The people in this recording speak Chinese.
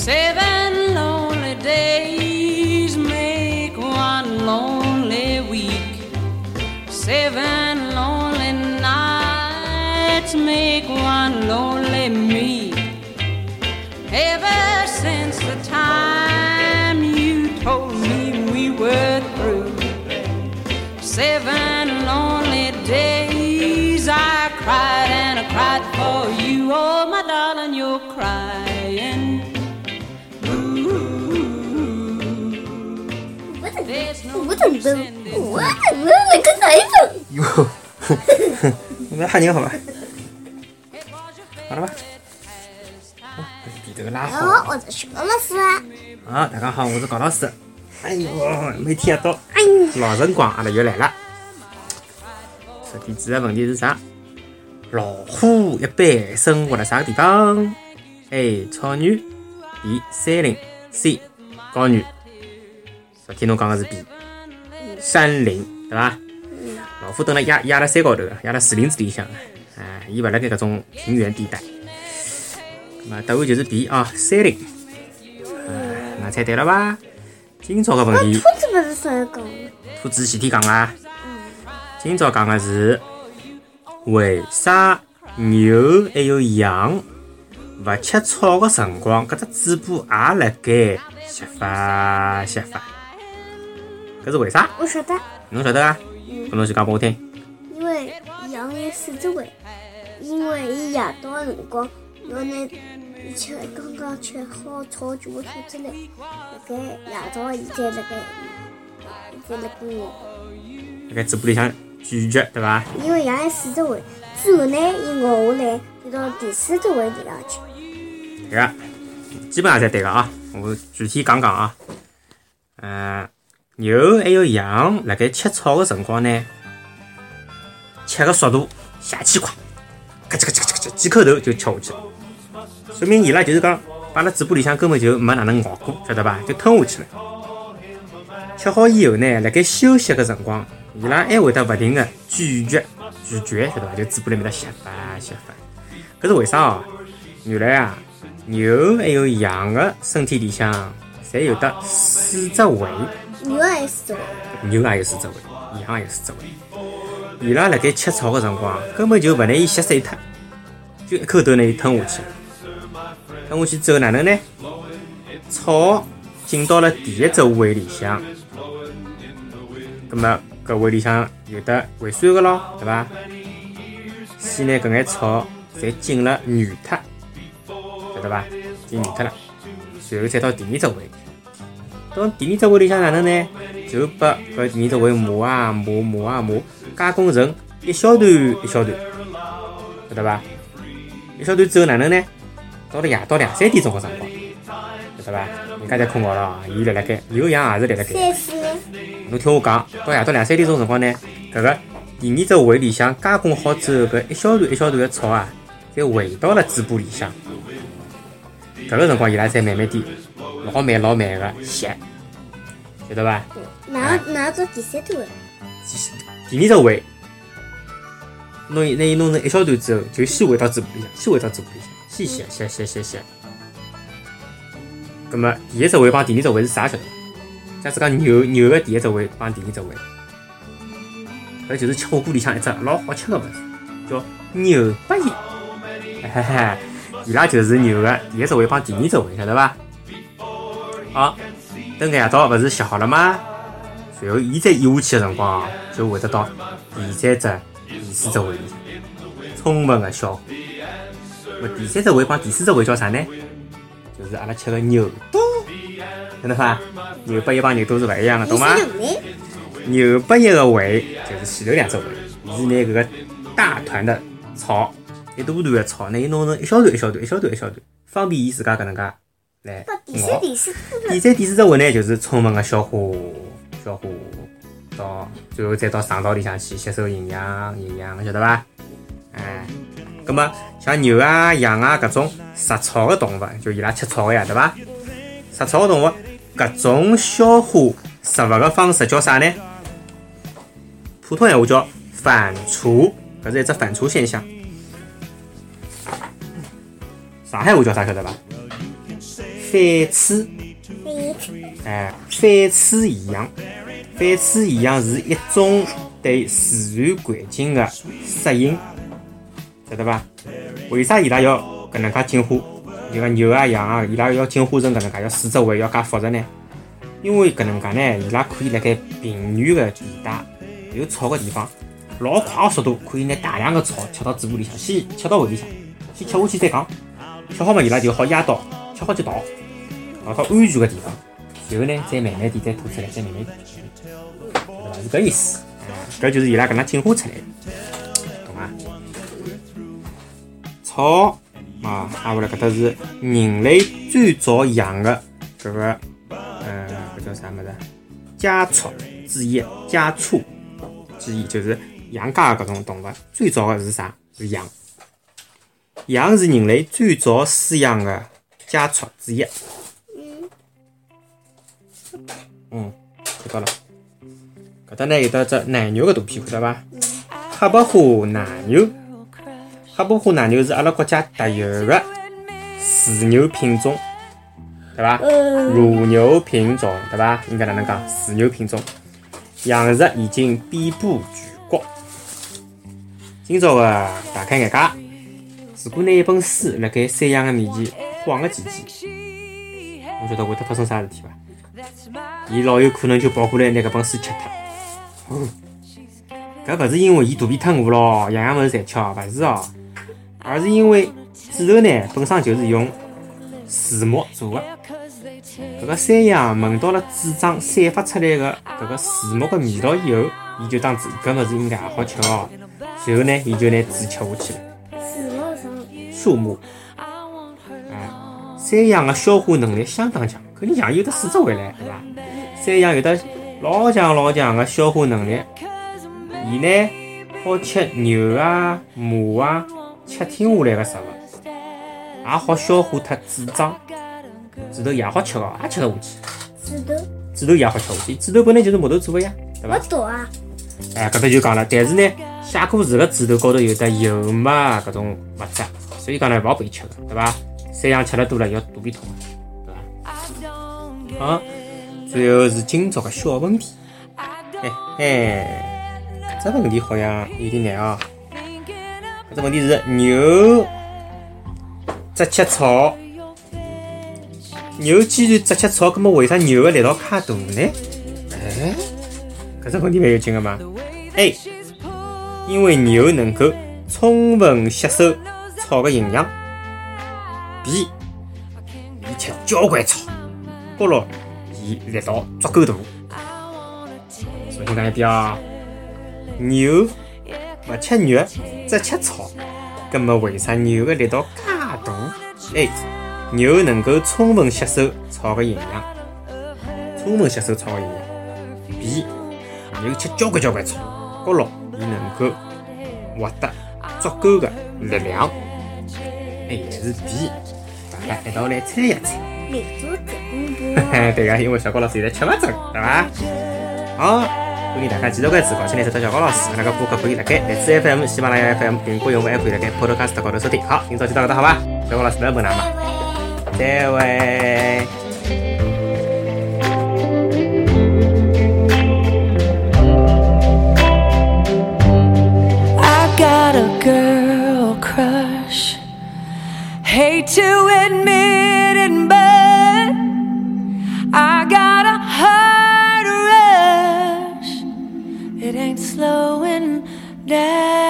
Seven lonely days make one lonely week. Seven lonely nights make one lonely me. Ever since the time you told me we were through, seven lonely days I cried and I cried for you. Oh, my darling, you're crying. 怎么 this 我怎么那个哪一种？哟，我们汉宁好吧？好了吧？好，比这个拉好，好。我是熊老师啊。大家好，我是高老师。哎呦，每天一到哎呦，老辰光，阿拉又来了。首先第一个问题是啥？老虎一般生活在啥个地方？A. 草原 B. 山林 C. 高原。昨天侬讲的是 B，山林，对伐？老虎蹲辣压压辣山高头，压辣树林子里向，哎，伊勿辣盖搿种平原地带。那么答案就是 B 啊，山林。哎，那猜对了伐？今朝个问题。兔子勿是啥讲？兔子前天讲啦，今朝讲个是为啥牛还有羊勿吃草个辰光，搿只嘴巴也辣盖吸发吸发？搿是为啥？我晓得，侬晓得啊？搿侬就讲拨我听。因为羊有四只胃，因为伊夜到的辰光要拿伊吃刚刚吃好草全部吐出来，辣盖夜到伊再辣盖，再辣盖咬。辣盖嘴巴里向咀嚼，对伐？因为羊有四只胃，之后呢，伊咬下来就到第四只胃里向去。对个，基本上侪对个啊。我具体讲讲啊。嗯、牛还有羊辣盖吃草的辰光呢，吃个速度邪气快，咔嚓咔嚓咔嚓，几口头就吃下去了。说明伊拉就是讲，摆辣嘴巴里向根本就没哪能咬过，晓得伐？就吞下去了。吃好以后呢，辣盖休息个辰光，伊拉还会得勿停个咀嚼、咀嚼，晓得伐？就嘴巴里面搭吸发吸发。搿是为啥哦？原来啊，牛还有羊个身体里向侪有得四只胃，牛也有四只胃，牛也有四只胃，羊也有四只胃。伊拉辣盖吃草个辰光，根本就勿拿伊吸碎脱，就一口头拿伊吞下去。吞下去之后哪能呢？草进到了第一只胃里向，葛么搿胃里向有的胃酸个咯，对伐？先拿搿眼草侪进了软脱，晓得伐？进软脱了，随后再到第二只胃。到第二只胃里向哪能呢？就把搿第二只胃磨啊磨磨啊磨，加工成一小段一小段，晓得伐？一小段之后哪能呢？到了夜到两三点钟个辰光，晓得伐？人家侪困觉了啊，伊辣辣盖，牛羊也是辣辣盖。侬听我讲，到夜到两三点钟辰光呢，搿个第二只胃里向加工好之后，搿一小段一小段个草啊，再回到了嘴巴里向。搿个辰光伊拉才慢慢点，老慢老慢个吸，晓得伐？哪哪到第三只胃？第二只胃，拿伊拿伊弄成一小段之后，就先回到嘴巴里向，先回到嘴巴里向，先吸吸吸吸吸。葛么第一只胃帮第二只胃是啥晓得伐？假使讲牛牛的第一只胃帮第二只胃，搿就是吃火锅里向一只老好吃个物事，叫牛百叶。哈哈，伊拉就是牛个第一只胃帮第二只胃，晓得伐？好，等夜到勿是吸好了吗？然后伊再咽下去个辰光，就会得到第三只、第四只胃充分个消化。那么第三只胃帮第四只胃叫啥呢？就是阿拉吃个牛肚，晓得伐？牛百叶帮牛肚是勿一样的，懂吗？第四呢？牛百叶个胃就是前头两只胃，伊是拿搿个大团的草，一大团的草，拿伊弄成一小段一小段、一小段一小段，方便伊自家搿能介来到第三、。第四只第三、第四只胃呢，就是充分个消化、消化到最后再到肠道里向去吸收营养、营养，晓得伐？哎，葛么像牛啊、羊啊搿种食草个动物，就伊拉吃草个呀，对伐？食草个动物，搿种消化食物个方式叫啥呢？普通闲话叫反刍，搿是一只反刍现象。上海话叫啥晓得伐？反刺，哎，反刺异样，反刺异样是一种对自然环境的适应，晓得吧？为啥伊拉要搿能介进化？就讲牛啊羊啊，伊拉要进化成搿能介，要四只胃要介复杂呢？因为搿能介呢，伊拉可以辣盖平原个地带有草个地方，老快个速度可以拿大量个草吃到嘴巴里向，先吃到胃里向，先吃下去再讲，吃好嘛，伊拉就好压倒，吃好就逃，逃到安全个地方，然后呢再慢慢点再吐出来，再慢慢点，晓得伐？是搿意思，搿就是伊拉搿能进化出来，懂伐？草啊，挨下来搿搭是人类最早养个搿个，呃，搿叫啥物事？家畜之一，家畜之一就是养家个搿种动物，最早个是啥？是羊。羊是人类最早饲养个家畜之一。嗯，看到了。搿搭呢有得只奶牛个图片，看到伐？黑白花奶牛，黑白花奶牛是阿拉国家特有个饲牛品种，对伐？乳牛品种，对伐？应该哪能讲？饲牛品种，养殖已经遍布全国。今朝个大开眼界，如果拿一本书辣盖山羊个面前晃个几记，侬晓得会得发生啥事体伐？伊老有可能就跑过来拿搿本书吃脱。搿勿是因为伊肚皮太饿咯，样样物事侪吃哦，勿是哦，而是因为纸头呢本身就是用树木做的。搿个山羊闻到了纸张散发出来个搿个树木个味道以后，伊就当纸搿物事应该也好吃哦。随后呢，伊就拿纸吃下去了。树木山羊个消化能力相当强，肯定强，有的四只回来，对伐？山羊有的老强老强个消化能力，伊呢好吃牛啊、马啊，吃听下来个食物，也好消化脱脂肪，指头也好吃个，也吃得下去。指头指头也好吃下去，指头本来就是木头做个呀，对伐我？懂啊，哎，搿搭就讲了，但是呢，写果树个指头高头有的油膜啊搿种物质，所以讲呢勿好拨伊吃个，对伐？山羊吃了多了要肚皮痛，对伐？好，最后是今朝个小问题，嘿嘿，搿只问题好像有点难哦。搿只问题是牛只吃草，牛既然只吃草，那么为啥牛的力道卡大呢？哎，搿只问题蛮有劲的嘛。A，因为牛能够充分吸收草的营养。B，伊吃交关草，高咯，伊力道足够大。重新讲一遍啊，牛勿吃肉，只吃草，葛末为啥牛个力道介大？A，牛能够充分吸收草个营养，充分吸收草个营养。B，牛吃交关交关草，高咯，伊能够获得足够个力量。哎，是 B，大家一道来猜一猜。民族对个，因为小高老师现在吃勿准，对伐？好，欢迎大家继续关注，搞起来收到小高老师，那个播客可以辣盖荔枝 FM、喜马拉雅 FM、苹果用户还可以辣盖 Podcast 高头收听。好，今朝就到搿搭好伐？小高老师不要问㑚嘛，再会。I got a girl. Hate to admit it, but I got a heart rush. It ain't slowing down.